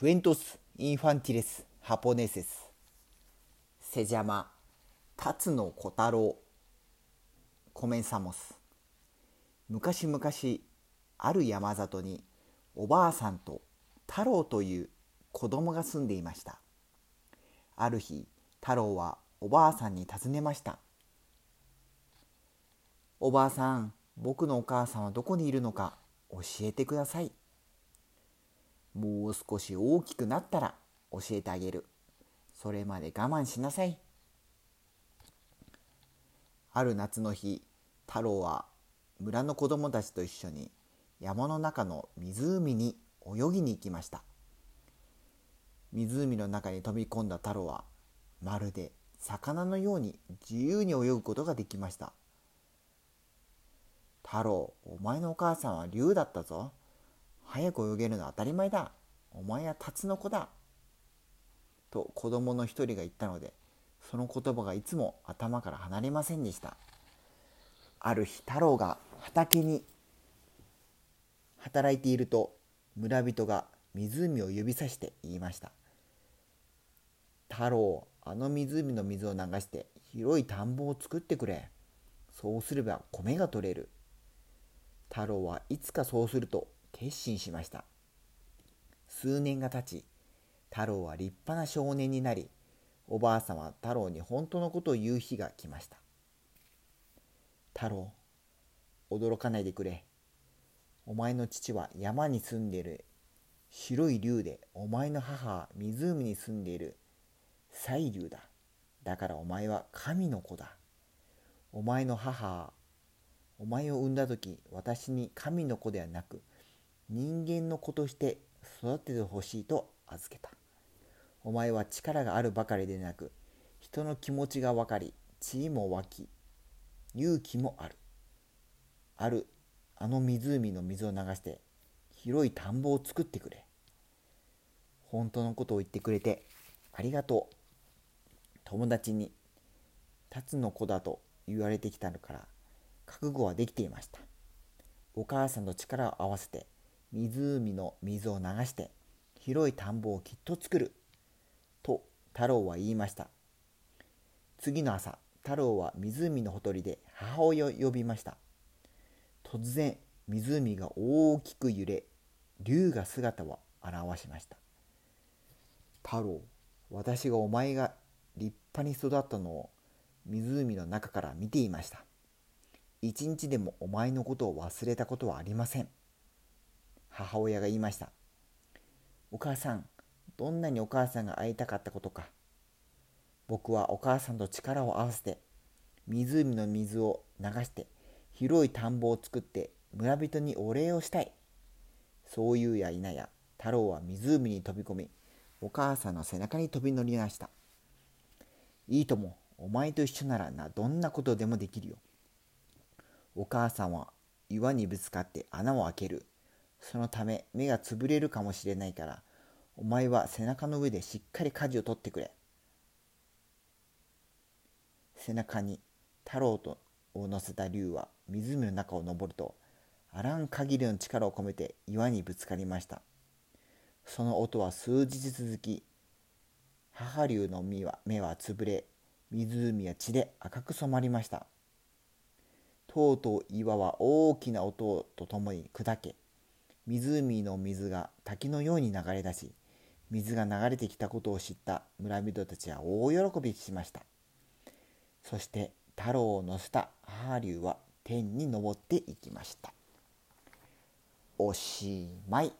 クエントス・インファンティレス・ハポネセスセジャマ辰野小太郎コメンサモス昔々ある山里におばあさんと太郎という子供が住んでいましたある日太郎はおばあさんに尋ねましたおばあさん僕のお母さんはどこにいるのか教えてくださいもう少し大きくなったら教えてあげる。それまで我慢しなさい。ある夏の日、太郎は村の子供たちと一緒に山の中の湖に泳ぎに行きました。湖の中に飛び込んだ太郎はまるで魚のように自由に泳ぐことができました。太郎、お前のお母さんは竜だったぞ。早く泳げるのは当たり前だ。お前はタツノコだ。と子供の一人が言ったので、その言葉がいつも頭から離れませんでした。ある日、太郎が畑に働いていると、村人が湖を指さして言いました。太郎、あの湖の水を流して広い田んぼを作ってくれ。そうすれば米が取れる。太郎はいつかそうすると決心しました。数年が経ち、太郎は立派な少年になり、おばあさんは太郎に本当のことを言う日が来ました。太郎、驚かないでくれ。お前の父は山に住んでいる白い竜で、お前の母は湖に住んでいる彩竜だ。だからお前は神の子だ。お前の母は、お前を産んだ時、私に神の子ではなく、人間の子として育ててほしいと預けた。お前は力があるばかりでなく、人の気持ちが分かり、地位も湧き、勇気もある。ある、あの湖の水を流して、広い田んぼを作ってくれ。本当のことを言ってくれて、ありがとう。友達に、辰の子だと言われてきたのから、覚悟はできていました。お母さんと力を合わせて、湖の水を流して広い田んぼをきっと作る。と太郎は言いました。次の朝、太郎は湖のほとりで母親を呼びました。突然、湖が大きく揺れ、竜が姿を現しました。太郎、私がお前が立派に育ったのを湖の中から見ていました。一日でもお前のことを忘れたことはありません。母親が言いました。お母さん、どんなにお母さんが会いたかったことか。僕はお母さんと力を合わせて、湖の水を流して広い田んぼを作って村人にお礼をしたい。そういうや否や、太郎は湖に飛び込み、お母さんの背中に飛び乗りました。いいとも、お前と一緒ならな、どんなことでもできるよ。お母さんは岩にぶつかって穴を開ける。そのため目が潰れるかもしれないから、お前は背中の上でしっかり舵を取ってくれ。背中に太郎とを乗せた竜は湖の中を登ると、あらん限りの力を込めて岩にぶつかりました。その音は数日続き、母竜の目は目は潰れ、湖は血で赤く染まりました。とうとう岩は大きな音とともに砕け、湖の水が滝のように流れ出し、水が流れてきたことを知った村人たちは大喜びしました。そして太郎を乗せた母竜は天に昇っていきました。おしまい。